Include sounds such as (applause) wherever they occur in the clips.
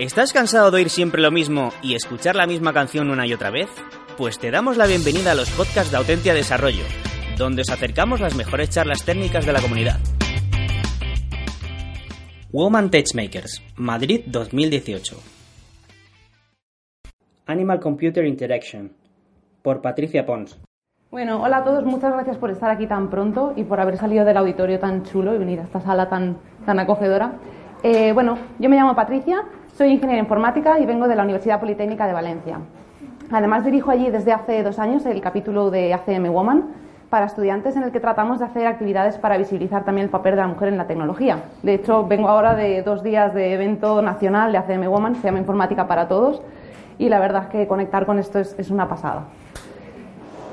¿Estás cansado de oír siempre lo mismo y escuchar la misma canción una y otra vez? Pues te damos la bienvenida a los podcasts de Autentia Desarrollo, donde os acercamos las mejores charlas técnicas de la comunidad. Woman Techmakers, Madrid 2018. Animal Computer Interaction, por Patricia Pons. Bueno, hola a todos, muchas gracias por estar aquí tan pronto y por haber salido del auditorio tan chulo y venir a esta sala tan, tan acogedora. Eh, bueno, yo me llamo Patricia, soy ingeniera informática y vengo de la Universidad Politécnica de Valencia. Además, dirijo allí desde hace dos años el capítulo de ACM Woman para estudiantes en el que tratamos de hacer actividades para visibilizar también el papel de la mujer en la tecnología. De hecho, vengo ahora de dos días de evento nacional de ACM Woman, se llama Informática para Todos, y la verdad es que conectar con esto es, es una pasada.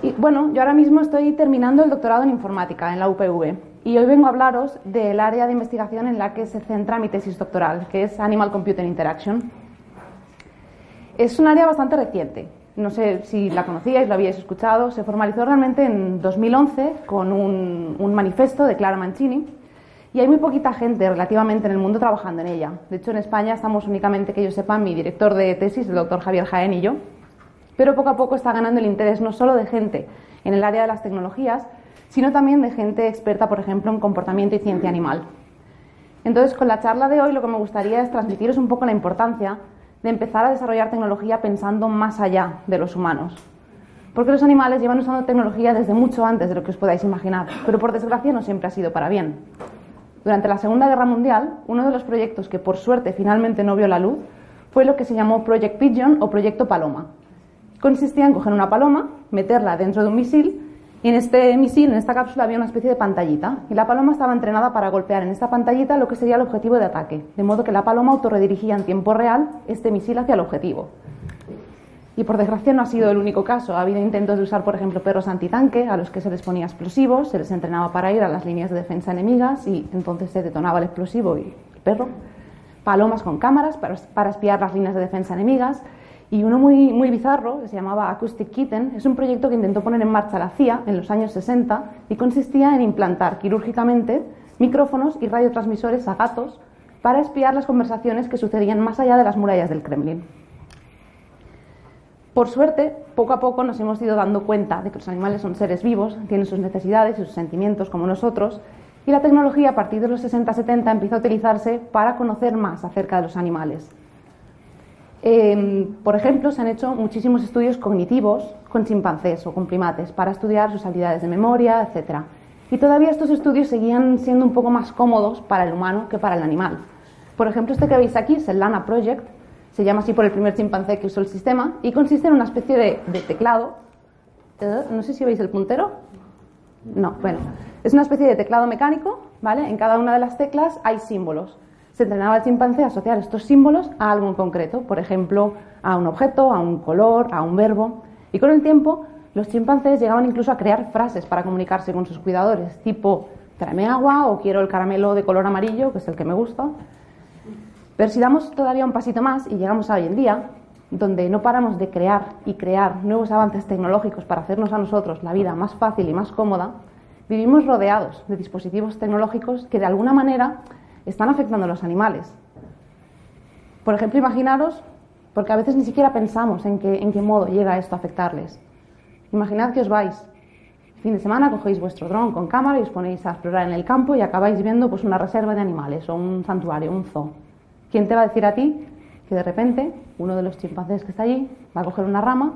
Y bueno, yo ahora mismo estoy terminando el doctorado en informática en la UPV y hoy vengo a hablaros del área de investigación en la que se centra mi tesis doctoral, que es Animal Computer Interaction. Es un área bastante reciente. No sé si la conocíais, lo habíais escuchado. Se formalizó realmente en 2011 con un, un manifiesto de Clara Mancini y hay muy poquita gente relativamente en el mundo trabajando en ella. De hecho, en España estamos únicamente, que yo sepa, mi director de tesis, el doctor Javier Jaén y yo. Pero poco a poco está ganando el interés no solo de gente en el área de las tecnologías, sino también de gente experta, por ejemplo, en comportamiento y ciencia animal. Entonces, con la charla de hoy lo que me gustaría es transmitiros un poco la importancia de empezar a desarrollar tecnología pensando más allá de los humanos. Porque los animales llevan usando tecnología desde mucho antes de lo que os podáis imaginar, pero por desgracia no siempre ha sido para bien. Durante la Segunda Guerra Mundial, uno de los proyectos que por suerte finalmente no vio la luz fue lo que se llamó Project Pigeon o Proyecto Paloma. Consistía en coger una paloma, meterla dentro de un misil y en este misil, en esta cápsula, había una especie de pantallita y la paloma estaba entrenada para golpear en esta pantallita lo que sería el objetivo de ataque, de modo que la paloma autorredirigía en tiempo real este misil hacia el objetivo. Y por desgracia no ha sido el único caso. Ha habido intentos de usar, por ejemplo, perros antitanque a los que se les ponía explosivos, se les entrenaba para ir a las líneas de defensa enemigas y entonces se detonaba el explosivo y el perro. Palomas con cámaras para, para espiar las líneas de defensa enemigas y uno muy, muy bizarro, que se llamaba Acoustic Kitten, es un proyecto que intentó poner en marcha la CIA en los años 60 y consistía en implantar quirúrgicamente micrófonos y radiotransmisores a gatos para espiar las conversaciones que sucedían más allá de las murallas del Kremlin. Por suerte, poco a poco nos hemos ido dando cuenta de que los animales son seres vivos, tienen sus necesidades y sus sentimientos como nosotros, y la tecnología a partir de los 60-70 empieza a utilizarse para conocer más acerca de los animales. Eh, por ejemplo, se han hecho muchísimos estudios cognitivos con chimpancés o con primates para estudiar sus habilidades de memoria, etc. Y todavía estos estudios seguían siendo un poco más cómodos para el humano que para el animal. Por ejemplo, este que veis aquí es el Lana Project, se llama así por el primer chimpancé que usó el sistema, y consiste en una especie de, de teclado. Eh, no sé si veis el puntero. No, bueno, es una especie de teclado mecánico, ¿vale? En cada una de las teclas hay símbolos se entrenaba al chimpancé a asociar estos símbolos a algo en concreto, por ejemplo, a un objeto, a un color, a un verbo. Y con el tiempo, los chimpancés llegaban incluso a crear frases para comunicarse con sus cuidadores, tipo, tráeme agua o quiero el caramelo de color amarillo, que es el que me gusta. Pero si damos todavía un pasito más y llegamos a hoy en día, donde no paramos de crear y crear nuevos avances tecnológicos para hacernos a nosotros la vida más fácil y más cómoda, vivimos rodeados de dispositivos tecnológicos que de alguna manera están afectando a los animales. Por ejemplo, imaginaros, porque a veces ni siquiera pensamos en qué, en qué modo llega esto a afectarles. Imaginad que os vais, fin de semana cogéis vuestro dron con cámara y os ponéis a explorar en el campo y acabáis viendo pues, una reserva de animales o un santuario, un zoo. ¿Quién te va a decir a ti que de repente uno de los chimpancés que está allí va a coger una rama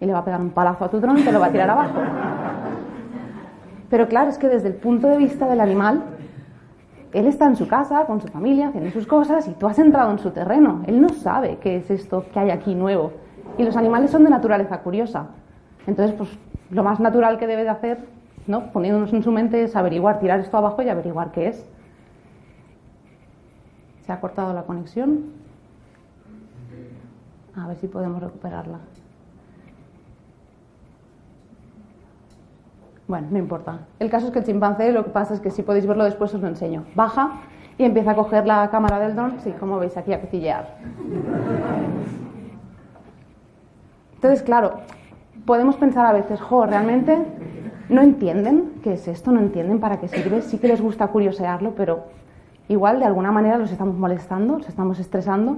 y le va a pegar un palazo a tu dron y te lo va a tirar abajo? Pero claro, es que desde el punto de vista del animal, él está en su casa, con su familia, tiene sus cosas y tú has entrado en su terreno. Él no sabe qué es esto que hay aquí nuevo. Y los animales son de naturaleza curiosa. Entonces, pues lo más natural que debe de hacer, ¿no? poniéndonos en su mente, es averiguar, tirar esto abajo y averiguar qué es. Se ha cortado la conexión. A ver si podemos recuperarla. Bueno, no importa. El caso es que el chimpancé, lo que pasa es que si podéis verlo después os lo enseño. Baja y empieza a coger la cámara del dron, sí, como veis aquí a cotillear. Entonces, claro, podemos pensar a veces, jo, realmente no entienden qué es esto, no entienden para qué sirve, sí que les gusta curiosearlo, pero igual de alguna manera los estamos molestando, los estamos estresando,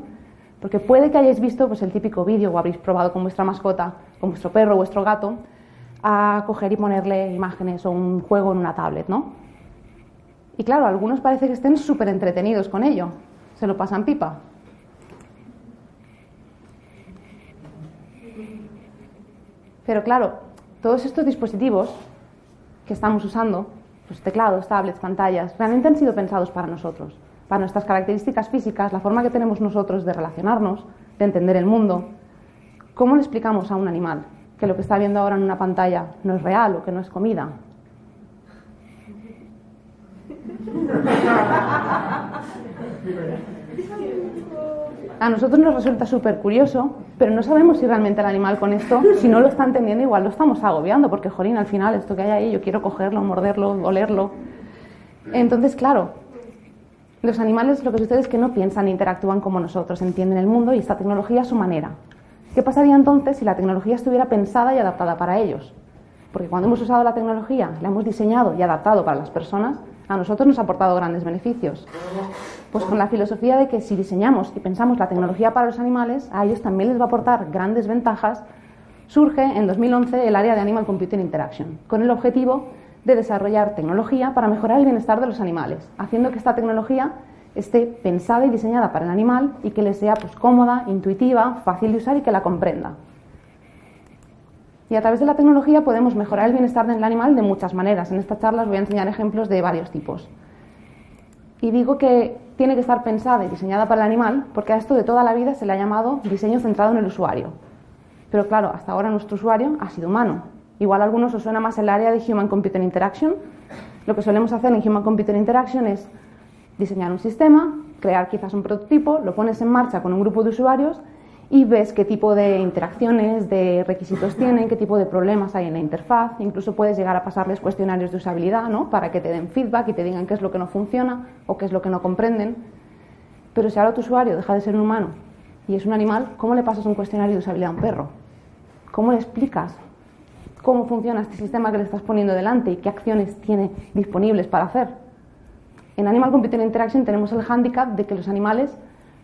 porque puede que hayáis visto pues, el típico vídeo o habréis probado con vuestra mascota, con vuestro perro o vuestro gato, a coger y ponerle imágenes o un juego en una tablet, ¿no? Y claro, algunos parece que estén súper entretenidos con ello, se lo pasan pipa. Pero claro, todos estos dispositivos que estamos usando, pues teclados, tablets, pantallas, realmente han sido pensados para nosotros, para nuestras características físicas, la forma que tenemos nosotros de relacionarnos, de entender el mundo. ¿Cómo le explicamos a un animal que lo que está viendo ahora en una pantalla no es real o que no es comida? A nosotros nos resulta súper curioso, pero no sabemos si realmente el animal con esto, si no lo está entendiendo, igual lo estamos agobiando, porque, jolín, al final esto que hay ahí, yo quiero cogerlo, morderlo, olerlo. Entonces, claro, los animales lo que sucede es que no piensan interactúan como nosotros, entienden el mundo y esta tecnología a su manera. ¿Qué pasaría entonces si la tecnología estuviera pensada y adaptada para ellos? Porque cuando hemos usado la tecnología, la hemos diseñado y adaptado para las personas, a nosotros nos ha aportado grandes beneficios. Pues con la filosofía de que si diseñamos y pensamos la tecnología para los animales, a ellos también les va a aportar grandes ventajas, surge en 2011 el área de Animal Computer Interaction, con el objetivo de desarrollar tecnología para mejorar el bienestar de los animales, haciendo que esta tecnología esté pensada y diseñada para el animal y que le sea pues, cómoda, intuitiva, fácil de usar y que la comprenda. Y a través de la tecnología podemos mejorar el bienestar del animal de muchas maneras. En esta charla os voy a enseñar ejemplos de varios tipos. Y digo que tiene que estar pensada y diseñada para el animal porque a esto de toda la vida se le ha llamado diseño centrado en el usuario. Pero claro, hasta ahora nuestro usuario ha sido humano. Igual a algunos os suena más el área de Human Computer Interaction. Lo que solemos hacer en Human Computer Interaction es diseñar un sistema, crear quizás un prototipo, lo pones en marcha con un grupo de usuarios y ves qué tipo de interacciones, de requisitos tienen, qué tipo de problemas hay en la interfaz. Incluso puedes llegar a pasarles cuestionarios de usabilidad ¿no? para que te den feedback y te digan qué es lo que no funciona o qué es lo que no comprenden. Pero si ahora tu usuario deja de ser un humano y es un animal, ¿cómo le pasas un cuestionario de usabilidad a un perro? ¿Cómo le explicas cómo funciona este sistema que le estás poniendo delante y qué acciones tiene disponibles para hacer? En Animal Computer Interaction tenemos el hándicap de que los animales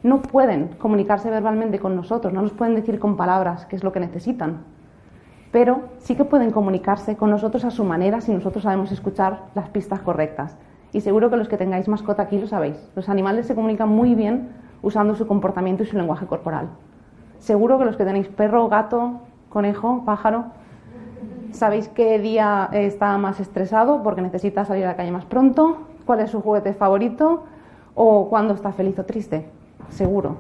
no pueden comunicarse verbalmente con nosotros, no nos pueden decir con palabras qué es lo que necesitan, pero sí que pueden comunicarse con nosotros a su manera si nosotros sabemos escuchar las pistas correctas. Y seguro que los que tengáis mascota aquí lo sabéis. Los animales se comunican muy bien usando su comportamiento y su lenguaje corporal. Seguro que los que tenéis perro, gato, conejo, pájaro, sabéis qué día está más estresado porque necesita salir a la calle más pronto, cuál es su juguete favorito o cuándo está feliz o triste seguro.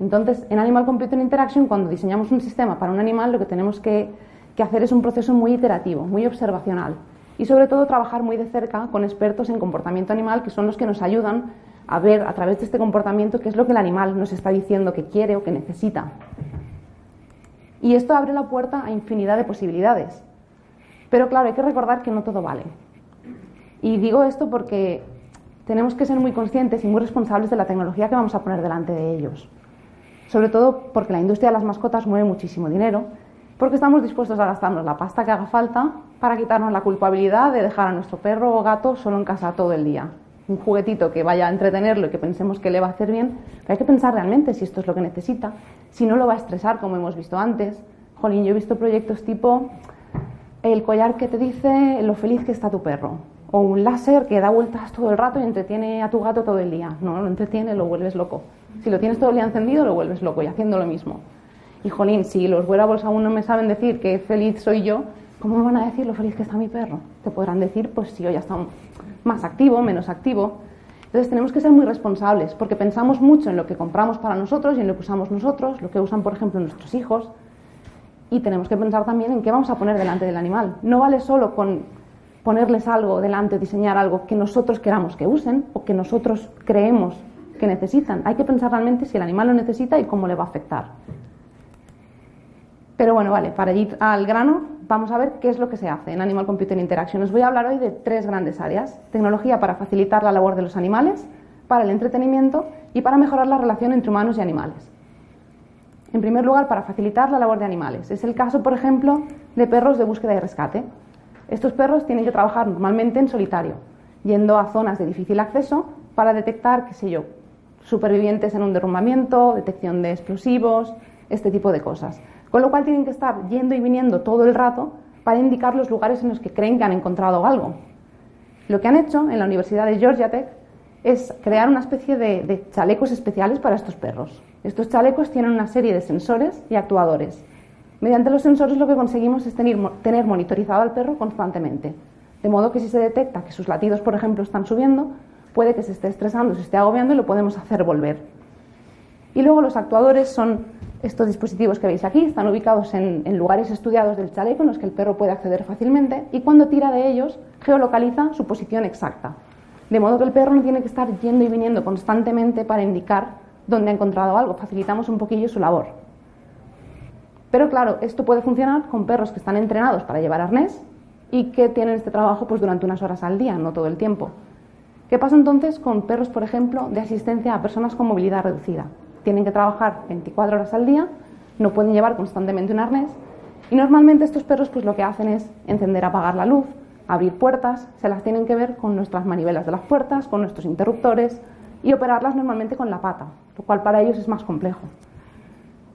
Entonces, en Animal Computer Interaction, cuando diseñamos un sistema para un animal, lo que tenemos que, hacer es un proceso muy iterativo, muy observacional. Y sobre todo trabajar muy de cerca con expertos en comportamiento animal, que son los que nos ayudan a ver a través de este comportamiento qué es lo que el animal nos está diciendo que quiere o que necesita. Y esto abre la puerta a infinidad de posibilidades. Pero claro, hay que recordar que no todo vale. Y digo esto porque tenemos que ser muy conscientes y muy responsables de la tecnología que vamos a poner delante de ellos. Sobre todo porque la industria de las mascotas mueve muchísimo dinero, porque estamos dispuestos a gastarnos la pasta que haga falta para quitarnos la culpabilidad de dejar a nuestro perro o gato solo en casa todo el día. Un juguetito que vaya a entretenerlo y que pensemos que le va a hacer bien, pero hay que pensar realmente si esto es lo que necesita, si no lo va a estresar como hemos visto antes. Jolín, yo he visto proyectos tipo el collar que te dice lo feliz que está tu perro o un láser que da vueltas todo el rato y entretiene a tu gato todo el día. No, lo entretiene, lo vuelves loco. Si lo tienes todo el día encendido, lo vuelves loco y haciendo lo mismo. Y jolín, si los wearables aún no me saben decir que feliz soy yo, ¿cómo me van a decir lo feliz que está mi perro? Te podrán decir, pues si hoy está más activo, menos activo. Entonces tenemos que ser muy responsables porque pensamos mucho en lo que compramos para nosotros y en lo que usamos nosotros, lo que usan, por ejemplo, nuestros hijos. Y tenemos que pensar también en qué vamos a poner delante del animal. No vale solo con ponerles algo delante, diseñar algo que nosotros queramos que usen o que nosotros creemos que necesitan. Hay que pensar realmente si el animal lo necesita y cómo le va a afectar. Pero bueno, vale, para ir al grano, vamos a ver qué es lo que se hace en Animal Computer Interaction. Os voy a hablar hoy de tres grandes áreas. Tecnología para facilitar la labor de los animales, para el entretenimiento y para mejorar la relación entre humanos y animales. En primer lugar, para facilitar la labor de animales. Es el caso, por ejemplo, de perros de búsqueda y rescate. Estos perros tienen que trabajar normalmente en solitario, yendo a zonas de difícil acceso para detectar, qué sé yo, supervivientes en un derrumbamiento, detección de explosivos, este tipo de cosas. Con lo cual tienen que estar yendo y viniendo todo el rato para indicar los lugares en los que creen que han encontrado algo. Lo que han hecho en la Universidad de Georgia Tech es crear una especie de, chalecos especiales para estos perros. Estos chalecos tienen una serie de sensores y actuadores. Mediante los sensores lo que conseguimos es tener, monitorizado al perro constantemente. De modo que si se detecta que sus latidos, por ejemplo, están subiendo, puede que se esté estresando, se esté agobiando y lo podemos hacer volver. Y luego los actuadores son estos dispositivos que veis aquí, están ubicados en, en, lugares estudiados del chaleco en los que el perro puede acceder fácilmente y cuando tira de ellos geolocaliza su posición exacta. De modo que el perro no tiene que estar yendo y viniendo constantemente para indicar dónde ha encontrado algo, facilitamos un poquillo su labor. Pero claro, esto puede funcionar con perros que están entrenados para llevar arnés y que tienen este trabajo pues, durante unas horas al día, no todo el tiempo. ¿Qué pasa entonces con perros, por ejemplo, de asistencia a personas con movilidad reducida? Tienen que trabajar 24 horas al día, no pueden llevar constantemente un arnés y normalmente estos perros pues lo que hacen es encender, apagar la luz, abrir puertas, se las tienen que ver con nuestras manivelas de las puertas, con nuestros interruptores y operarlas normalmente con la pata, lo cual para ellos es más complejo.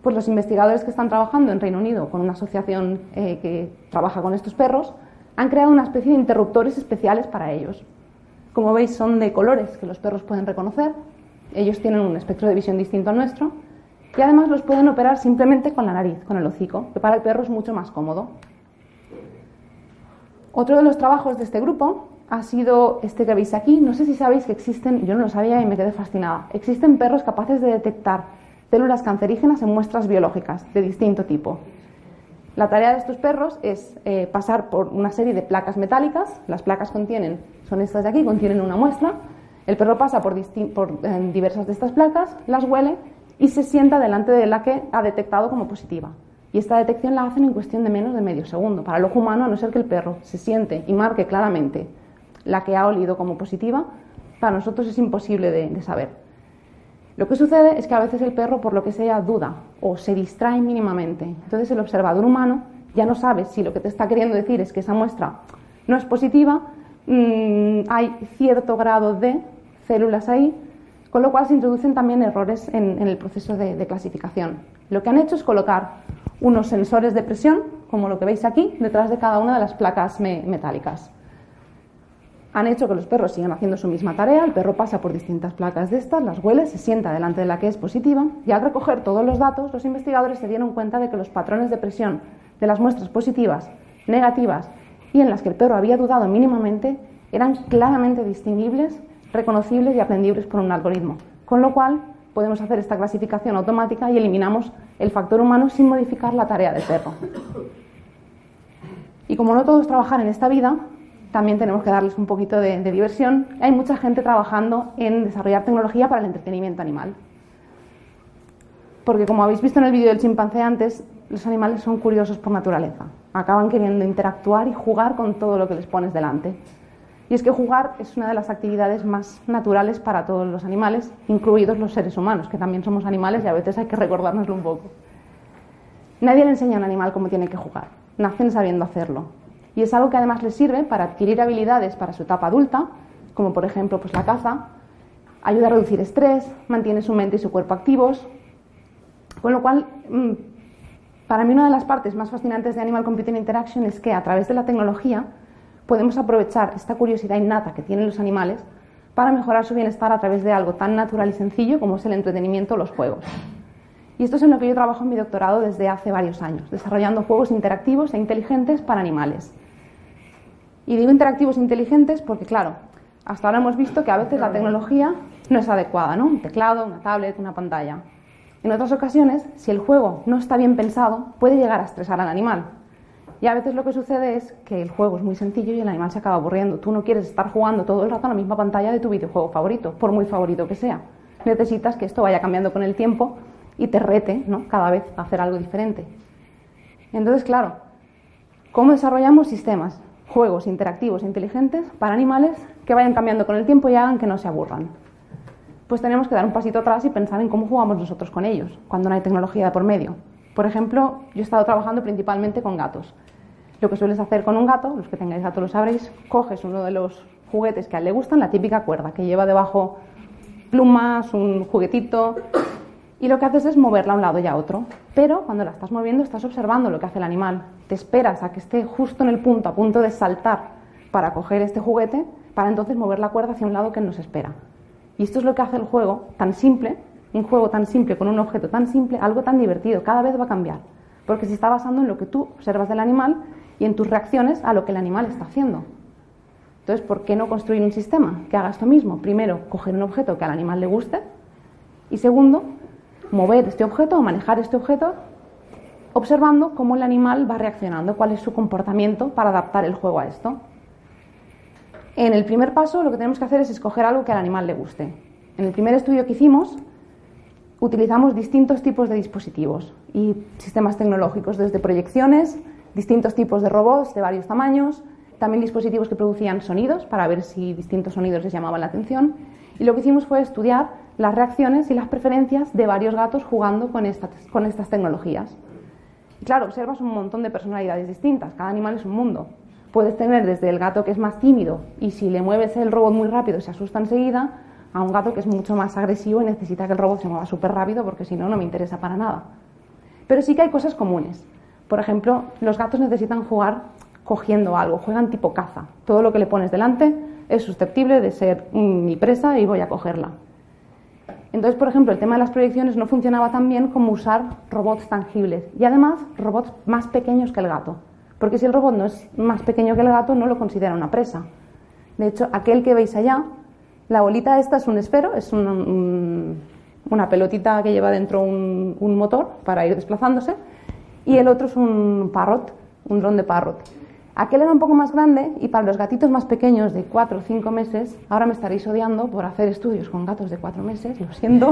Pues los investigadores que están trabajando en Reino Unido con una asociación eh, que trabaja con estos perros han creado una especie de interruptores especiales para ellos. Como veis, son de colores que los perros pueden reconocer. Ellos tienen un espectro de visión distinto al nuestro. Y además los pueden operar simplemente con la nariz, con el hocico, que para el perro es mucho más cómodo. Otro de los trabajos de este grupo ha sido este que veis aquí. No sé si sabéis que existen, yo no lo sabía y me quedé fascinada. Existen perros capaces de detectar células cancerígenas en muestras biológicas de distinto tipo. La tarea de estos perros es eh, pasar por una serie de placas metálicas. Las placas contienen, son estas de aquí, contienen una muestra. El perro pasa por, diversas de estas placas, las huele y se sienta delante de la que ha detectado como positiva. Y esta detección la hacen en cuestión de menos de medio segundo. Para el ojo humano, a no ser que el perro se siente y marque claramente la que ha olido como positiva, para nosotros es imposible de saber. Lo que sucede es que a veces el perro, por lo que sea, duda o se distrae mínimamente. Entonces el observador humano ya no sabe si lo que te está queriendo decir es que esa muestra no es positiva, mm, hay cierto grado de células ahí, con lo cual se introducen también errores en, el proceso de, clasificación. Lo que han hecho es colocar unos sensores de presión, como lo que veis aquí, detrás de cada una de las placas metálicas han hecho que los perros sigan haciendo su misma tarea. El perro pasa por distintas placas de estas, las huele, se sienta delante de la que es positiva y al recoger todos los datos, los investigadores se dieron cuenta de que los patrones de presión de las muestras positivas, negativas y en las que el perro había dudado mínimamente eran claramente distinguibles, reconocibles y aprendibles por un algoritmo. Con lo cual podemos hacer esta clasificación automática y eliminamos el factor humano sin modificar la tarea del perro. Y como no todos trabajan en esta vida, también tenemos que darles un poquito de, diversión. Hay mucha gente trabajando en desarrollar tecnología para el entretenimiento animal. Porque como habéis visto en el vídeo del chimpancé antes, los animales son curiosos por naturaleza. Acaban queriendo interactuar y jugar con todo lo que les pones delante. Y es que jugar es una de las actividades más naturales para todos los animales, incluidos los seres humanos, que también somos animales y a veces hay que recordárnoslo un poco. Nadie le enseña a un animal cómo tiene que jugar. Nacen sabiendo hacerlo y es algo que además les sirve para adquirir habilidades para su etapa adulta, como por ejemplo pues la caza, ayuda a reducir estrés, mantiene su mente y su cuerpo activos, con lo cual mm, para mí una de las partes más fascinantes de Animal Computing Interaction es que a través de la tecnología podemos aprovechar esta curiosidad innata que tienen los animales para mejorar su bienestar a través de algo tan natural y sencillo como es el entretenimiento o los juegos. Y esto es en lo que yo trabajo en mi doctorado desde hace varios años, desarrollando juegos interactivos e inteligentes para animales. Y digo interactivos e inteligentes porque, claro, hasta ahora hemos visto que a veces la tecnología no es adecuada, ¿no? Un teclado, una tablet, una pantalla. En otras ocasiones, si el juego no está bien pensado, puede llegar a estresar al animal. Y a veces lo que sucede es que el juego es muy sencillo y el animal se acaba aburriendo. Tú no quieres estar jugando todo el rato a la misma pantalla de tu videojuego favorito, por muy favorito que sea. necesitas que esto vaya cambiando con el tiempo y te rete ¿no? cada vez a hacer algo diferente. Entonces, claro, ¿cómo desarrollamos sistemas, juegos interactivos e inteligentes para animales que vayan cambiando con el tiempo y hagan que no se aburran? Pues tenemos que dar un pasito atrás y pensar en cómo jugamos nosotros con ellos, cuando no hay tecnología de por medio. Por ejemplo, yo he estado trabajando principalmente con gatos. Lo que sueles hacer con un gato, los que tengáis gato lo sabréis, coges uno de los juguetes que a él le gustan, la típica cuerda que lleva debajo plumas, un juguetito, y lo que haces es moverla a un lado y a otro. Pero cuando la estás moviendo estás observando lo que hace el animal. Te esperas a que esté justo en el punto, a punto de saltar para coger este juguete, para entonces mover la cuerda hacia un lado que nos espera. Y esto es lo que hace el juego tan simple, un juego tan simple con un objeto tan simple, algo tan divertido, cada vez va a cambiar. Porque se está basando en lo que tú observas del animal y en tus reacciones a lo que el animal está haciendo. Entonces, ¿por qué no construir un sistema que haga esto mismo? Primero, coger un objeto que al animal le guste y segundo, mover este objeto o manejar este objeto observando cómo el animal va reaccionando, cuál es su comportamiento para adaptar el juego a esto. En el primer paso lo que tenemos que hacer es escoger algo que al animal le guste. En el primer estudio que hicimos utilizamos distintos tipos de dispositivos y sistemas tecnológicos, desde proyecciones, distintos tipos de robots de varios tamaños, también dispositivos que producían sonidos para ver si distintos sonidos les llamaban la atención. Y lo que hicimos fue estudiar las reacciones y las preferencias de varios gatos jugando con estas, con estas tecnologías. Claro, observas un montón de personalidades distintas, cada animal es un mundo. Puedes tener desde el gato que es más tímido y si le mueves el robot muy rápido se asusta enseguida, a un gato que es mucho más agresivo y necesita que el robot se mueva súper rápido porque si no, no me interesa para nada. Pero sí que hay cosas comunes. Por ejemplo, los gatos necesitan jugar cogiendo algo, juegan tipo caza. Todo lo que le pones delante es susceptible de ser mi presa y voy a cogerla. Entonces, por ejemplo, el tema de las proyecciones no funcionaba tan bien como usar robots tangibles y además robots más pequeños que el gato. Porque si el robot no es más pequeño que el gato, no lo considera una presa. De hecho, aquel que veis allá, la bolita esta es un esfero, es una pelotita que lleva dentro un, un motor para ir desplazándose, y el otro es un parrot, un dron de parrot. Aquel era un poco más grande y para los gatitos más pequeños de 4 o 5 meses, ahora me estaréis odiando por hacer estudios con gatos de 4 meses, lo siento,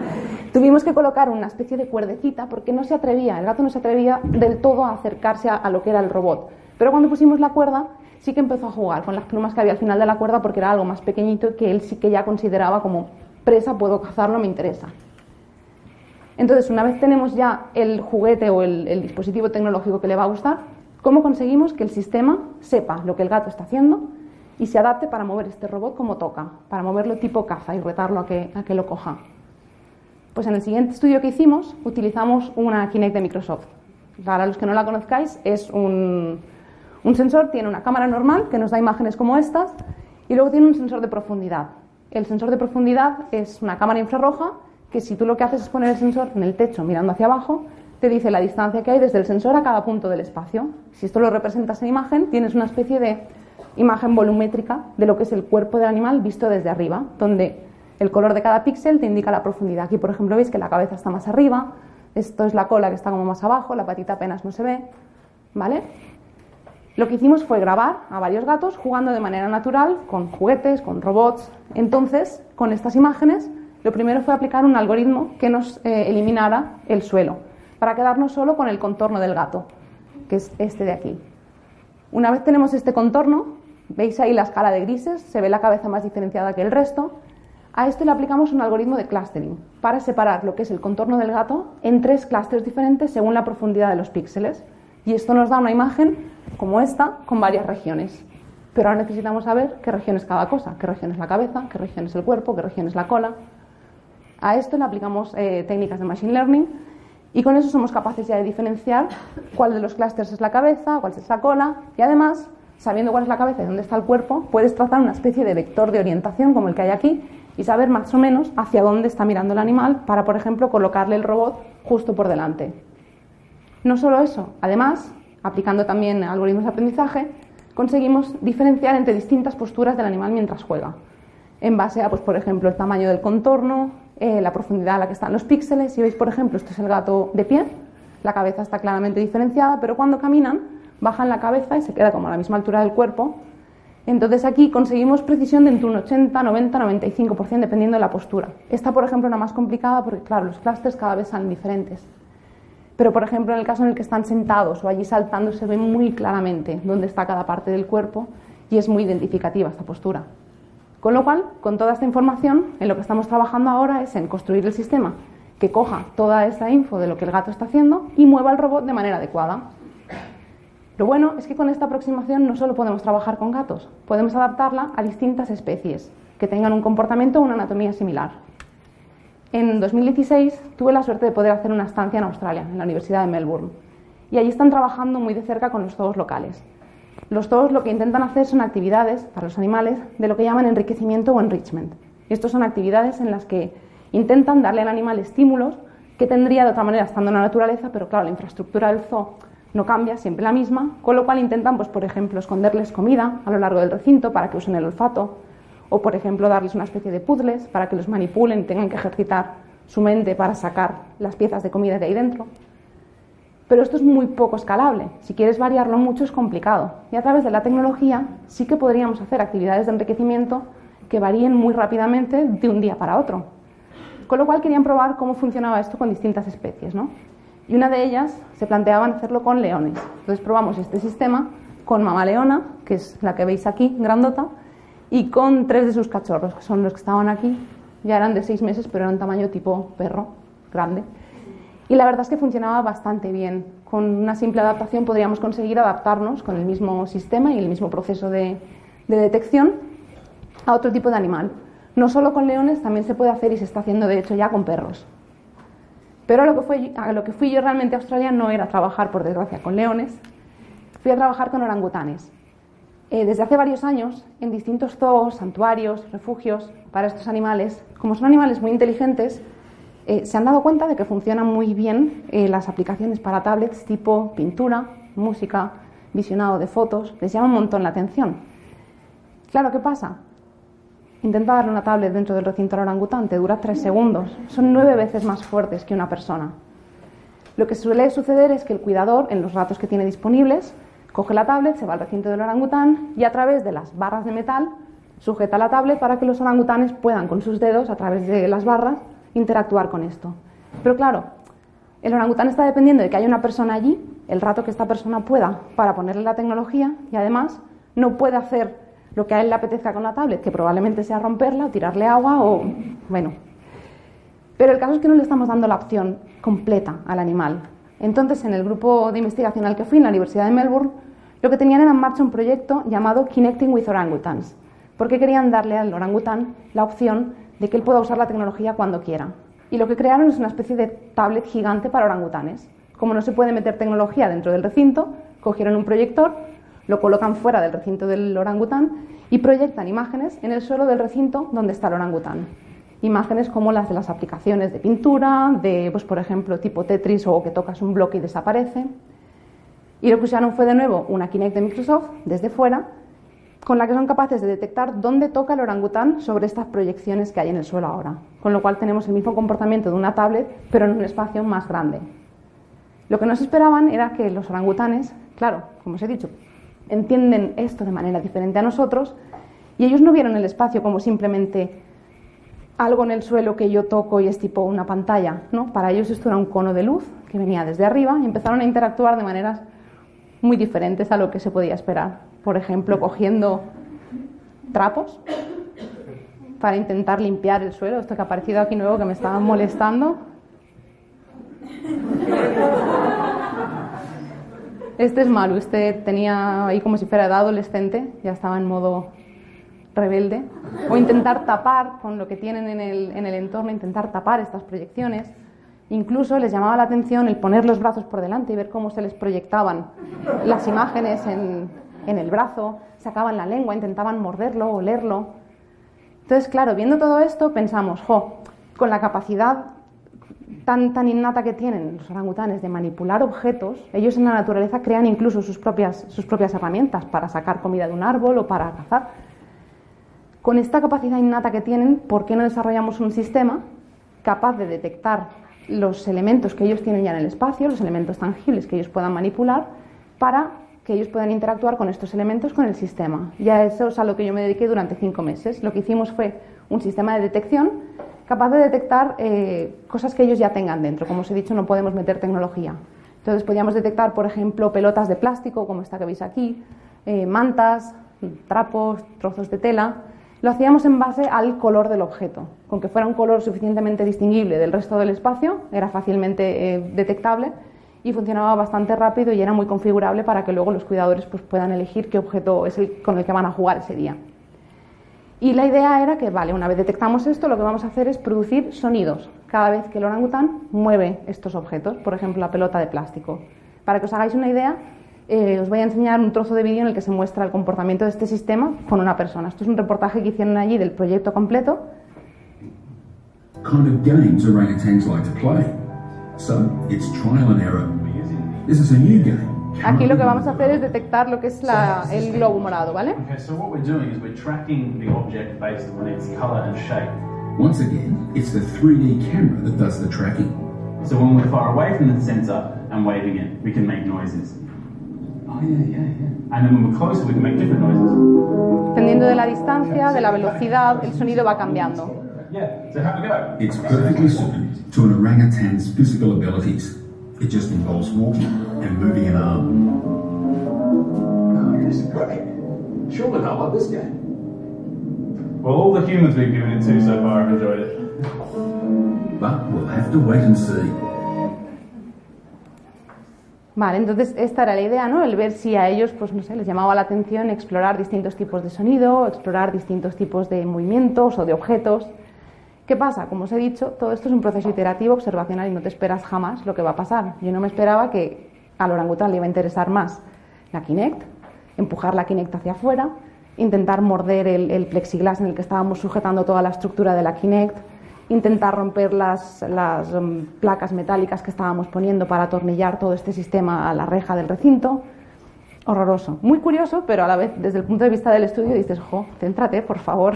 (laughs) tuvimos que colocar una especie de cuerdecita porque no se atrevía, el gato no se atrevía del todo a acercarse a, lo que era el robot. Pero cuando pusimos la cuerda, sí que empezó a jugar con las plumas que había al final de la cuerda porque era algo más pequeñito que él sí que ya consideraba como presa, puedo cazarlo, me interesa. Entonces, una vez tenemos ya el juguete o el dispositivo tecnológico que le va a gustar, ¿Cómo conseguimos que el sistema sepa lo que el gato está haciendo y se adapte para mover este robot como toca, para moverlo tipo caza y retarlo a que, lo coja? Pues en el siguiente estudio que hicimos utilizamos una Kinect de Microsoft. Para los que no la conozcáis, es un, un sensor, tiene una cámara normal que nos da imágenes como estas y luego tiene un sensor de profundidad. El sensor de profundidad es una cámara infrarroja que si tú lo que haces es poner el sensor en el techo mirando hacia abajo, te dice la distancia que hay desde el sensor a cada punto del espacio. Si esto lo representas en imagen, tienes una especie de imagen volumétrica de lo que es el cuerpo del animal visto desde arriba, donde el color de cada píxel te indica la profundidad. Aquí, por ejemplo, veis que la cabeza está más arriba, esto es la cola que está como más abajo, la patita apenas no se ve, ¿vale? Lo que hicimos fue grabar a varios gatos jugando de manera natural con juguetes, con robots. Entonces, con estas imágenes, lo primero fue aplicar un algoritmo que nos eh, eliminara el suelo para quedarnos solo con el contorno del gato, que es este de aquí. Una vez tenemos este contorno, veis ahí la escala de grises, se ve la cabeza más diferenciada que el resto. A esto le aplicamos un algoritmo de clustering para separar lo que es el contorno del gato en tres clústeres diferentes según la profundidad de los píxeles. Y esto nos da una imagen como esta con varias regiones. Pero ahora necesitamos saber qué región es cada cosa, qué región es la cabeza, qué región es el cuerpo, qué región es la cola. A esto le aplicamos eh, técnicas de machine learning y con eso somos capaces ya de diferenciar cuál de los clústeres es la cabeza, cuál es la cola y además, sabiendo cuál es la cabeza y dónde está el cuerpo, puedes trazar una especie de vector de orientación como el que hay aquí y saber más o menos hacia dónde está mirando el animal para, por ejemplo, colocarle el robot justo por delante. No solo eso, además, aplicando también algoritmos de aprendizaje, conseguimos diferenciar entre distintas posturas del animal mientras juega, en base a, pues, por ejemplo, el tamaño del contorno, eh, la profundidad a la que están los píxeles. Si veis, por ejemplo, esto es el gato de pie, la cabeza está claramente diferenciada, pero cuando caminan, bajan la cabeza y se queda como a la misma altura del cuerpo. Entonces aquí conseguimos precisión de entre un 80, 90, 95% dependiendo de la postura. Esta, por ejemplo, es la más complicada porque, claro, los clústeres cada vez son diferentes. Pero, por ejemplo, en el caso en el que están sentados o allí saltando, se ve muy claramente dónde está cada parte del cuerpo y es muy identificativa esta postura. Con lo cual, con toda esta información, en lo que estamos trabajando ahora es en construir el sistema que coja toda esa info de lo que el gato está haciendo y mueva el robot de manera adecuada. Lo bueno es que con esta aproximación no solo podemos trabajar con gatos, podemos adaptarla a distintas especies que tengan un comportamiento o una anatomía similar. En 2016 tuve la suerte de poder hacer una estancia en Australia, en la Universidad de Melbourne, y allí están trabajando muy de cerca con los zoos locales. Los zoos lo que intentan hacer son actividades para los animales de lo que llaman enriquecimiento o enrichment. Estos son actividades en las que intentan darle al animal estímulos que tendría de otra manera estando en la naturaleza, pero claro, la infraestructura del zoo no cambia, siempre la misma, con lo cual intentan, pues, por ejemplo, esconderles comida a lo largo del recinto para que usen el olfato, o por ejemplo, darles una especie de puzzles para que los manipulen y tengan que ejercitar su mente para sacar las piezas de comida de ahí dentro. Pero esto es muy poco escalable. Si quieres variarlo mucho es complicado. Y a través de la tecnología sí que podríamos hacer actividades de enriquecimiento que varíen muy rápidamente de un día para otro. Con lo cual querían probar cómo funcionaba esto con distintas especies. ¿no? y una de ellas se planteaban hacerlo con leones. Entonces probamos este sistema con mamá leona, que es la que veis aquí, grandota, y con tres de sus cachorros, que son los que estaban aquí. Ya eran de seis meses, pero eran tamaño tipo perro, grande. Y la verdad es que funcionaba bastante bien. Con una simple adaptación podríamos conseguir adaptarnos con el mismo sistema y el mismo proceso de, de detección a otro tipo de animal. No solo con leones, también se puede hacer y se está haciendo de hecho ya con perros. Pero a lo, que fue, a lo que fui yo realmente a Australia no era trabajar, por desgracia, con leones, fui a trabajar con orangutanes. Eh, desde hace varios años, en distintos zoos, santuarios, refugios para estos animales, como son animales muy inteligentes, eh, se han dado cuenta de que funcionan muy bien eh, las aplicaciones para tablets tipo pintura, música, visionado de fotos, les llama un montón la atención. Claro, ¿qué pasa? Intenta darle una tablet dentro del recinto al orangután, te dura tres segundos. Son nueve veces más fuertes que una persona. Lo que suele suceder es que el cuidador, en los ratos que tiene disponibles, coge la tablet, se va al recinto del orangután y a través de las barras de metal sujeta la tablet para que los orangutanes puedan con sus dedos, a través de las barras, interactuar con esto. Pero claro, el orangután está dependiendo de que haya una persona allí, el rato que esta persona pueda, para ponerle la tecnología y además no puede hacer lo que a él le apetezca con la tablet, que probablemente sea romperla o tirarle agua o, bueno. Pero el caso es que no le estamos dando la opción completa al animal. Entonces, en el grupo de investigación al que fui, en la Universidad de Melbourne, lo que tenían era en marcha un proyecto llamado Connecting with Orangutans, porque querían darle al orangután la opción de que él pueda usar la tecnología cuando quiera. Y lo que crearon es una especie de tablet gigante para orangutanes. Como no se puede meter tecnología dentro del recinto, cogieron un proyector, lo colocan fuera del recinto del orangután y proyectan imágenes en el suelo del recinto donde está el orangután. Imágenes como las de las aplicaciones de pintura, de, pues, por ejemplo, tipo Tetris o que tocas un bloque y desaparece. Y lo que usaron fue de nuevo una Kinect de Microsoft desde fuera, con la que son capaces de detectar dónde toca el orangután sobre estas proyecciones que hay en el suelo ahora. Con lo cual tenemos el mismo comportamiento de una tablet, pero en un espacio más grande. Lo que nos esperaban era que los orangutanes, claro, como os he dicho, entienden esto de manera diferente a nosotros y ellos no vieron el espacio como simplemente algo en el suelo que yo toco y es tipo una pantalla, ¿no? Para ellos esto era un cono de luz que venía desde arriba y empezaron a interactuar de maneras muy diferentes a lo que se podía esperar. Por ejemplo, cogiendo trapos para intentar limpiar el suelo, esto que ha aparecido aquí nuevo que me estaba molestando. Este es Maru, este tenía ahí como si fuera de adolescente, ya estaba en modo rebelde. O intentar tapar con lo que tienen en el, en el entorno, intentar tapar estas proyecciones. Incluso les llamaba la atención el poner los brazos por delante y ver cómo se les proyectaban las imágenes en, el brazo, sacaban la lengua, intentaban morderlo, olerlo. Entonces, claro, viendo todo esto, pensamos, jo, con la capacidad tan, tan innata que tienen los orangutanes de manipular objetos, ellos en la naturaleza crean incluso sus propias, sus propias herramientas para sacar comida de un árbol o para cazar. Con esta capacidad innata que tienen, ¿por qué no desarrollamos un sistema capaz de detectar los elementos que ellos tienen ya en el espacio, los elementos tangibles que ellos puedan manipular, para que ellos puedan interactuar con estos elementos con el sistema. Ya eso es a lo que yo me dediqué durante cinco meses. Lo que hicimos fue un sistema de detección capaz de detectar eh, cosas que ellos ya tengan dentro. Como os he dicho, no podemos meter tecnología. Entonces podíamos detectar, por ejemplo, pelotas de plástico, como esta que veis aquí, eh, mantas, trapos, trozos de tela. Lo hacíamos en base al color del objeto. Con que fuera un color suficientemente distinguible del resto del espacio, era fácilmente eh, detectable y funcionaba bastante rápido y era muy configurable para que luego los cuidadores pues, puedan elegir qué objeto es el con el que van a jugar ese día. Y la idea era que, vale, una vez detectamos esto, lo que vamos a hacer es producir sonidos cada vez que el orangután mueve estos objetos, por ejemplo, la pelota de plástico. Para que os hagáis una idea, eh, os voy a enseñar un trozo de vídeo en el que se muestra el comportamiento de este sistema con una persona. Esto es un reportaje que hicieron allí del proyecto completo. Kind of games orangutans like to play. So it's trial and error. This is a new game. Aquí lo que vamos a hacer es detectar lo que es la, el globo morado, ¿vale? Okay, so what we're doing is we're tracking the object based on its color and shape. Once again, it's the 3D camera that does the tracking. So when we're far away from the sensor and waving it, we can make noises. Oh, yeah, yeah, yeah. And then when we're closer, we can make different noises. Dependiendo de la distancia, de la velocidad, el sonido va cambiando. Yeah, so have a go. It's perfectly suited to an orangutan's physical abilities. It just involves walking and moving an arm. Oh, yes, great. Surely they'll love this game. Well, all the humans we've given it to so far have enjoyed it. But we'll have to wait and see. Vale, entonces esta era la idea, ¿no? El ver si a ellos, pues no sé, les llamaba la atención explorar distintos tipos de sonido, explorar distintos tipos de movimientos o de objetos. ¿Qué pasa? Como os he dicho, todo esto es un proceso iterativo, observacional y no te esperas jamás lo que va a pasar. Yo no me esperaba que al orangután le iba a interesar más la Kinect, empujar la Kinect hacia afuera, intentar morder el, el plexiglas en el que estábamos sujetando toda la estructura de la Kinect, intentar romper las, las um, placas metálicas que estábamos poniendo para atornillar todo este sistema a la reja del recinto. Horroroso. Muy curioso, pero a la vez, desde el punto de vista del estudio, dices, jo, céntrate, por favor.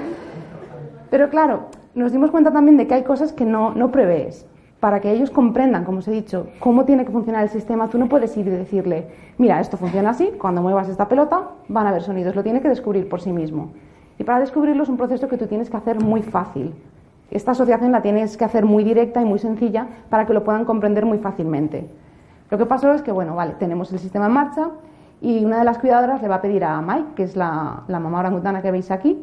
(laughs) pero claro, nos dimos cuenta también de que hay cosas que no, no prevés. Para que ellos comprendan, como os he dicho, cómo tiene que funcionar el sistema, tú no puedes ir y decirle, mira, esto funciona así, cuando muevas esta pelota van a haber sonidos, lo tiene que descubrir por sí mismo. Y para descubrirlo es un proceso que tú tienes que hacer muy fácil. Esta asociación la tienes que hacer muy directa y muy sencilla para que lo puedan comprender muy fácilmente. Lo que pasó es que, bueno, vale, tenemos el sistema en marcha y una de las cuidadoras le va a pedir a Mike, que es la, mamá orangutana que veis aquí,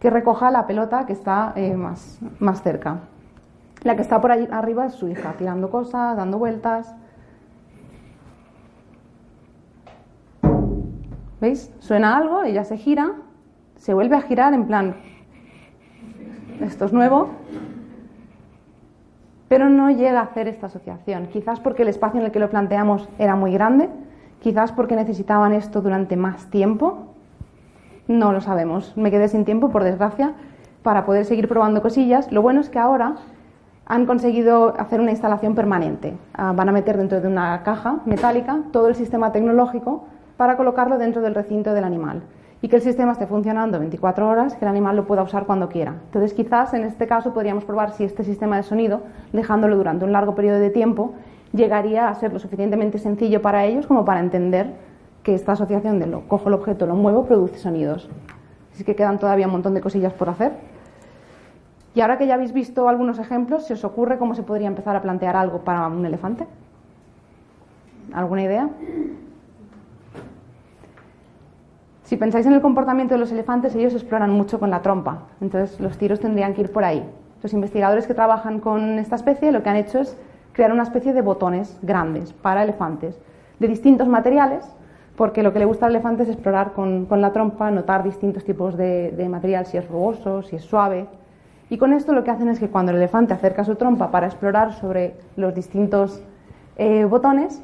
que recoja la pelota que está eh, más, más cerca. La que está por allí arriba es su hija, tirando cosas, dando vueltas. ¿Veis? Suena algo, ella se gira, se vuelve a girar en plan, esto es nuevo, pero no llega a hacer esta asociación. Quizás porque el espacio en el que lo planteamos era muy grande, quizás porque necesitaban esto durante más tiempo, no lo sabemos. Me quedé sin tiempo, por desgracia, para poder seguir probando cosillas. Lo bueno es que ahora han conseguido hacer una instalación permanente. Ah, van a meter dentro de una caja metálica todo el sistema tecnológico para colocarlo dentro del recinto del animal y que el sistema esté funcionando 24 horas, que el animal lo pueda usar cuando quiera. Entonces, quizás en este caso podríamos probar si este sistema de sonido, dejándolo durante un largo periodo de tiempo, llegaría a ser lo suficientemente sencillo para ellos como para entender que esta asociación de lo cojo el objeto, lo muevo, produce sonidos. Así que quedan todavía un montón de cosillas por hacer. Y ahora que ya habéis visto algunos ejemplos, ¿se os ocurre cómo se podría empezar a plantear algo para un elefante? ¿Alguna idea? Si pensáis en el comportamiento de los elefantes, ellos exploran mucho con la trompa, entonces los tiros tendrían que ir por ahí. Los investigadores que trabajan con esta especie lo que han hecho es crear una especie de botones grandes para elefantes, de distintos materiales, porque lo que le gusta al elefante es explorar con, la trompa, notar distintos tipos de, de material, si es rugoso, si es suave. Y con esto lo que hacen es que cuando el elefante acerca su trompa para explorar sobre los distintos eh, botones,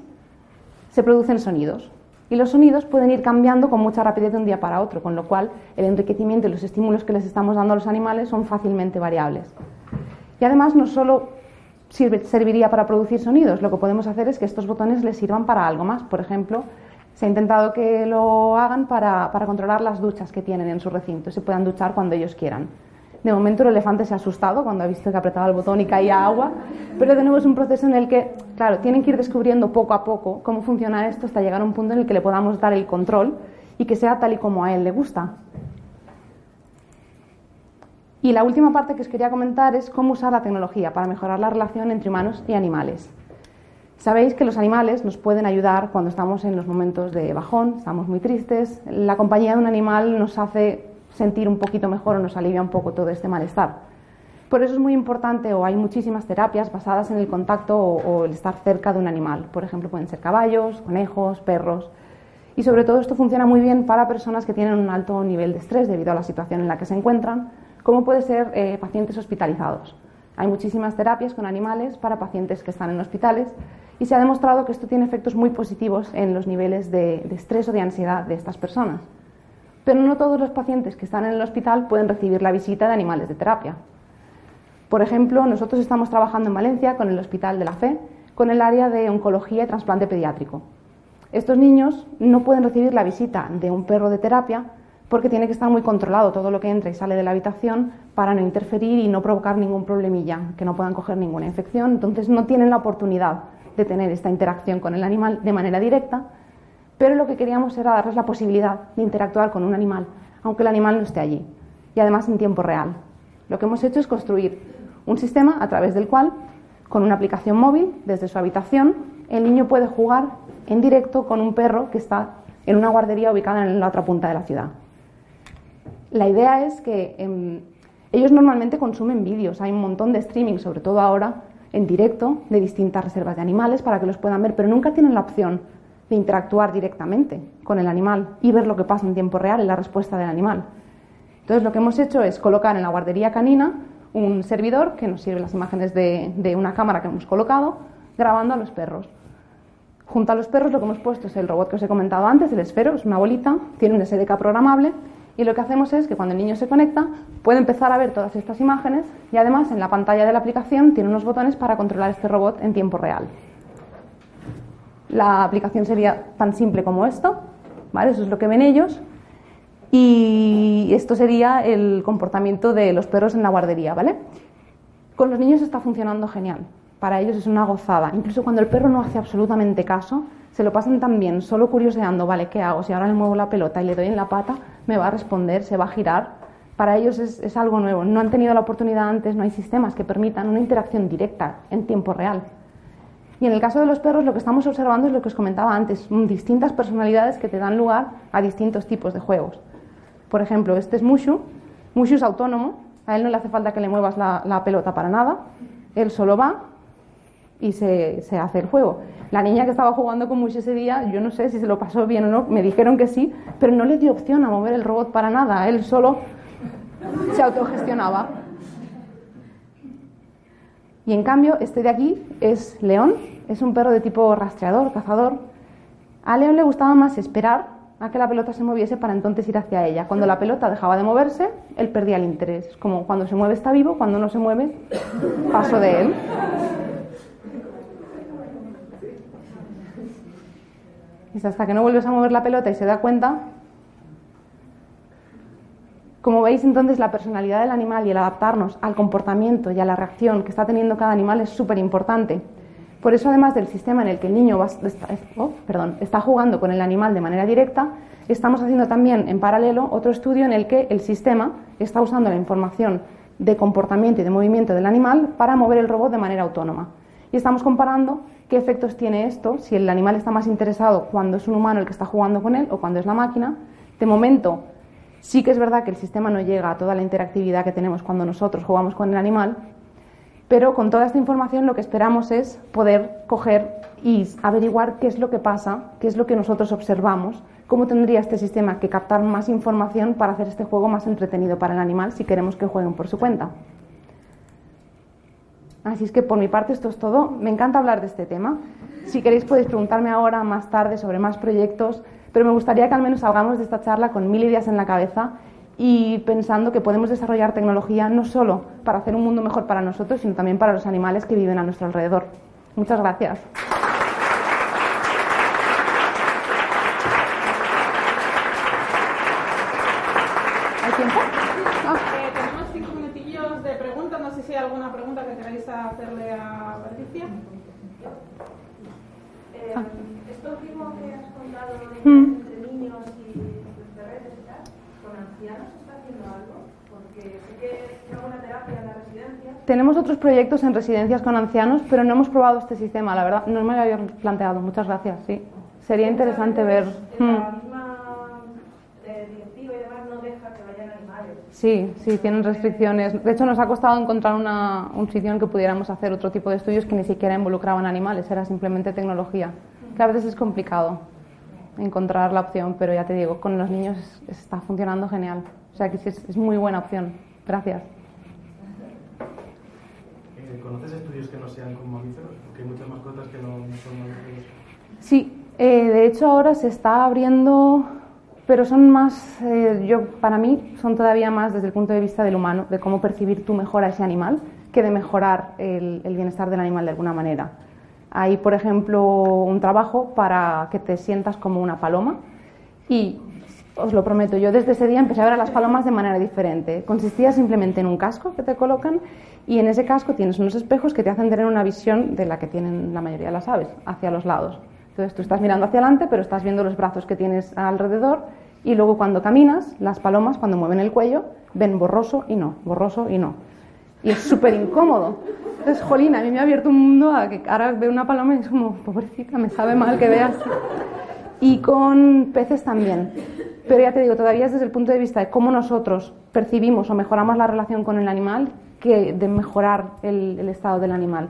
se producen sonidos. Y los sonidos pueden ir cambiando con mucha rapidez de un día para otro, con lo cual el enriquecimiento y los estímulos que les estamos dando a los animales son fácilmente variables. Y además no solo serviría para producir sonidos, lo que podemos hacer es que estos botones les sirvan para algo más. Por ejemplo, se ha intentado que lo hagan para, para controlar las duchas que tienen en su recinto, se puedan duchar cuando ellos quieran. De momento el elefante se ha asustado cuando ha visto que apretaba el botón y caía agua, pero es un proceso en el que, claro, tienen que ir descubriendo poco a poco cómo funciona esto hasta llegar a un punto en el que le podamos dar el control y que sea tal y como a él le gusta. Y la última parte que os quería comentar es cómo usar la tecnología para mejorar la relación entre humanos y animales. Sabéis que los animales nos pueden ayudar cuando estamos en los momentos de bajón, estamos muy tristes. La compañía de un animal nos hace sentir un poquito mejor o nos alivia un poco todo este malestar. Por eso es muy importante, o hay muchísimas terapias basadas en el contacto o, el estar cerca de un animal. Por ejemplo, pueden ser caballos, conejos, perros. Y sobre todo esto funciona muy bien para personas que tienen un alto nivel de estrés debido a la situación en la que se encuentran, como puede ser eh, pacientes hospitalizados. Hay muchísimas terapias con animales para pacientes que están en hospitales y se ha demostrado que esto tiene efectos muy positivos en los niveles de estrés o de ansiedad de estas personas. Pero no todos los pacientes que están en el hospital pueden recibir la visita de animales de terapia. Por ejemplo, nosotros estamos trabajando en Valencia con el Hospital de la Fe, con el área de oncología y trasplante pediátrico. Estos niños no pueden recibir la visita de un perro de terapia porque tiene que estar muy controlado todo lo que entra y sale de la habitación para no interferir y no provocar ningún problemilla, que no puedan coger ninguna infección. Entonces no tienen la oportunidad de tener esta interacción con el animal de manera directa, pero lo que queríamos era darles la posibilidad de interactuar con un animal, aunque el animal no esté allí, y además en tiempo real. Lo que hemos hecho es construir un sistema a través del cual, con una aplicación móvil, desde su habitación, el niño puede jugar en directo con un perro que está en una guardería ubicada en la otra punta de la ciudad. La idea es que em, ellos normalmente consumen vídeos, hay un montón de streaming, sobre todo ahora, en directo, de distintas reservas de animales para que los puedan ver, pero nunca tienen la opción de interactuar directamente con el animal y ver lo que pasa en tiempo real en la respuesta del animal. Entonces lo que hemos hecho es colocar en la guardería canina un servidor que nos sirve las imágenes de, una cámara que hemos colocado grabando a los perros. Junto a los perros lo que hemos puesto es el robot que os he comentado antes, el esfero, es una bolita, tiene un SDK programable y lo que hacemos es que cuando el niño se conecta puede empezar a ver todas estas imágenes y además en la pantalla de la aplicación tiene unos botones para controlar este robot en tiempo real. La aplicación sería tan simple como esto, ¿vale? Eso es lo que ven ellos. Y esto sería el comportamiento de los perros en la guardería, ¿vale? Con los niños está funcionando genial. Para ellos es una gozada. Incluso cuando el perro no hace absolutamente caso, se lo pasan tan bien, solo curioseando, ¿vale? ¿Qué hago? Si ahora le muevo la pelota y le doy en la pata, me va a responder, se va a girar. Para ellos es, es algo nuevo. No han tenido la oportunidad antes, no hay sistemas que permitan una interacción directa en tiempo real. Y en el caso de los perros, lo que estamos observando es lo que os comentaba antes, distintas personalidades que te dan lugar a distintos tipos de juegos. Por ejemplo, este es Mushu. Mushu es autónomo, a él no le hace falta que le muevas la, pelota para nada, él solo va y se, hace el juego. La niña que estaba jugando con Mushu ese día, yo no sé si se lo pasó bien o no, me dijeron que sí, pero no le dio opción a mover el robot para nada, él solo se autogestionaba. Y en cambio, este de aquí es León, es un perro de tipo rastreador, cazador. A León le gustaba más esperar a que la pelota se moviese para entonces ir hacia ella. Cuando la pelota dejaba de moverse, él perdía el interés. Como cuando se mueve está vivo, cuando no se mueve, paso de él. Y hasta que no vuelves a mover la pelota y se da cuenta. Como veis, entonces la personalidad del animal y el adaptarnos al comportamiento y a la reacción que está teniendo cada animal es súper importante. Por eso, además del sistema en el que el niño oh, está, jugando con el animal de manera directa, estamos haciendo también en paralelo otro estudio en el que el sistema está usando la información de comportamiento y de movimiento del animal para mover el robot de manera autónoma. Y estamos comparando qué efectos tiene esto, si el animal está más interesado cuando es un humano el que está jugando con él o cuando es la máquina. De momento, sí que es verdad que el sistema no llega a toda la interactividad que tenemos cuando nosotros jugamos con el animal, pero con toda esta información lo que esperamos es poder coger y averiguar qué es lo que pasa, qué es lo que nosotros observamos, cómo tendría este sistema que captar más información para hacer este juego más entretenido para el animal si queremos que jueguen por su cuenta. Así es que por mi parte esto es todo. Me encanta hablar de este tema. Si queréis podéis preguntarme ahora, más tarde, sobre más proyectos, pero me gustaría que al menos salgamos de esta charla con mil ideas en la cabeza y pensando que podemos desarrollar tecnología no solo para hacer un mundo mejor para nosotros, sino también para los animales que viven a nuestro alrededor. Muchas gracias. ¿Hay tiempo? Ah. Eh, tenemos cinco minutillos de preguntas. No sé si hay alguna pregunta que queráis hacerle a Patricia. Ah. Esto último que has contado de Mm. entre niños y los redes y tal, ¿con ancianos se está haciendo algo? Porque sé que es una buena terapia en las residencias. Tenemos otros proyectos en residencias con ancianos, pero no hemos probado este sistema, la verdad. No me lo había planteado. Muchas gracias, sí. Sería interesante ver. Sí, sí, tienen restricciones. De hecho, nos ha costado encontrar una- un sitio en que pudiéramos hacer otro tipo de estudios que ni siquiera involucraban animales, era simplemente tecnología. Que a veces es complicado encontrar la opción, pero ya te digo, con los niños es- está funcionando genial. O sea que sí, es, es muy buena opción. Gracias. Eh, ¿Conoces estudios que no sean con mamíferos? Porque hay muchas mascotas que no son mamíferos. Sí, eh, de hecho ahora se está abriendo, pero son más, eh, yo para mí son todavía más desde el punto de vista del humano, de cómo percibir tú mejor a ese animal, que de mejorar el, el bienestar del animal de alguna manera. Hay, por ejemplo, un trabajo para que te sientas como una paloma y os lo prometo, yo desde ese día empecé a ver a las palomas de manera diferente. Consistía simplemente en un casco que te colocan y en ese casco tienes unos espejos que te hacen tener una visión de la que tienen la mayoría de las aves, hacia los lados. Entonces tú estás mirando hacia adelante, pero estás viendo los brazos que tienes alrededor y luego cuando caminas, las palomas cuando mueven el cuello ven borroso y no, borroso y no. Y es súper incómodo. Entonces, jolín, a mí me ha abierto un mundo a que ahora veo una paloma y es como, pobrecita, me sabe mal que veas. Y con peces también. Pero ya te digo, todavía es desde el punto de vista de cómo nosotros percibimos o mejoramos la relación con el animal que de mejorar el, el estado del animal.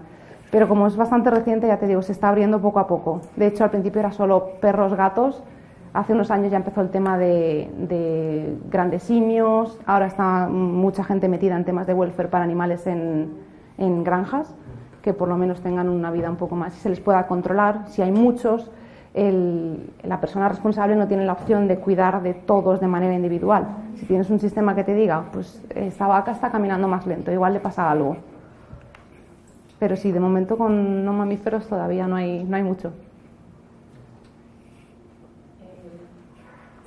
Pero como es bastante reciente, ya te digo, se está abriendo poco a poco. De hecho, al principio era solo perros, gatos. Hace unos años ya empezó el tema de, de grandes simios. Ahora está mucha gente metida en temas de welfare para animales en, en granjas, que por lo menos tengan una vida un poco más y se les pueda controlar. Si hay muchos, el- la persona responsable no tiene la opción de cuidar de todos de manera individual. Si tienes un sistema que te diga, pues esta vaca está caminando más lento, igual le pasa algo. Pero sí, de momento con no mamíferos todavía no hay, no hay mucho.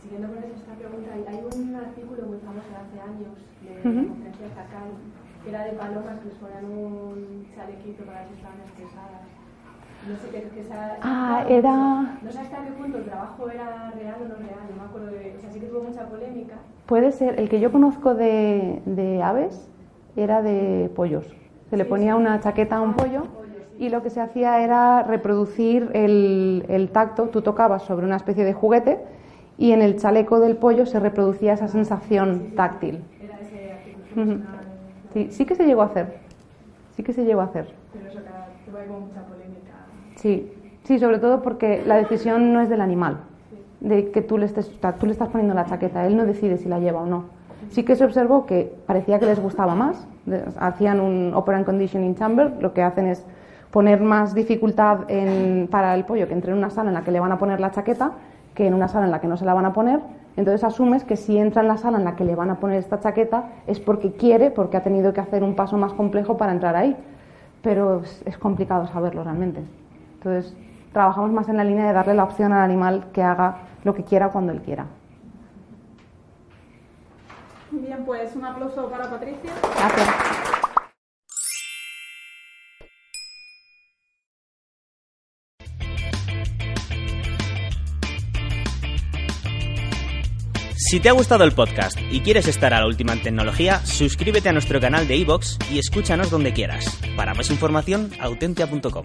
Siguiendo con eso, esta pregunta, hay un artículo muy famoso de hace años de Ujú. la conferencia que era de palomas que les ponían un chalequito para que estaban estresadas. No sé qué, qué sea- Ah, era- No sé hasta qué punto el trabajo era real o no real, no me acuerdo de... O sea, sí que tuvo mucha polémica. Puede ser, el que yo conozco de, de aves era de pollos. Se le ponía una chaqueta a un pollo y lo que se hacía era reproducir el, el tacto. Tú tocabas sobre una especie de juguete y en el chaleco del pollo se reproducía esa sensación táctil. Era ese. Sí, sí que se llegó a hacer. Sí que se llegó a hacer. Pero eso que tuvo mucha polémica. Sí, sí, sobre todo porque la decisión no es del animal, de que tú le, estés, tú le estás poniendo la chaqueta, él no decide si la lleva o no. Sí que se observó que parecía que les gustaba más, hacían un operant conditioning chamber, lo que hacen es poner más dificultad para el pollo que entre en una sala en la que le van a poner la chaqueta que en una sala en la que no se la van a poner. Entonces asumes que si entra en la sala en la que le van a poner esta chaqueta es porque quiere, porque ha tenido que hacer un paso más complejo para entrar ahí. Pero es complicado saberlo realmente. Entonces trabajamos más en la línea de darle la opción al animal que haga lo que quiera cuando él quiera. Bien, pues un aplauso para Patricia. Gracias. Si te ha gustado el podcast y quieres estar a la última en tecnología, suscríbete a nuestro canal de iVoox y escúchanos donde quieras. Para más información, autentia.com.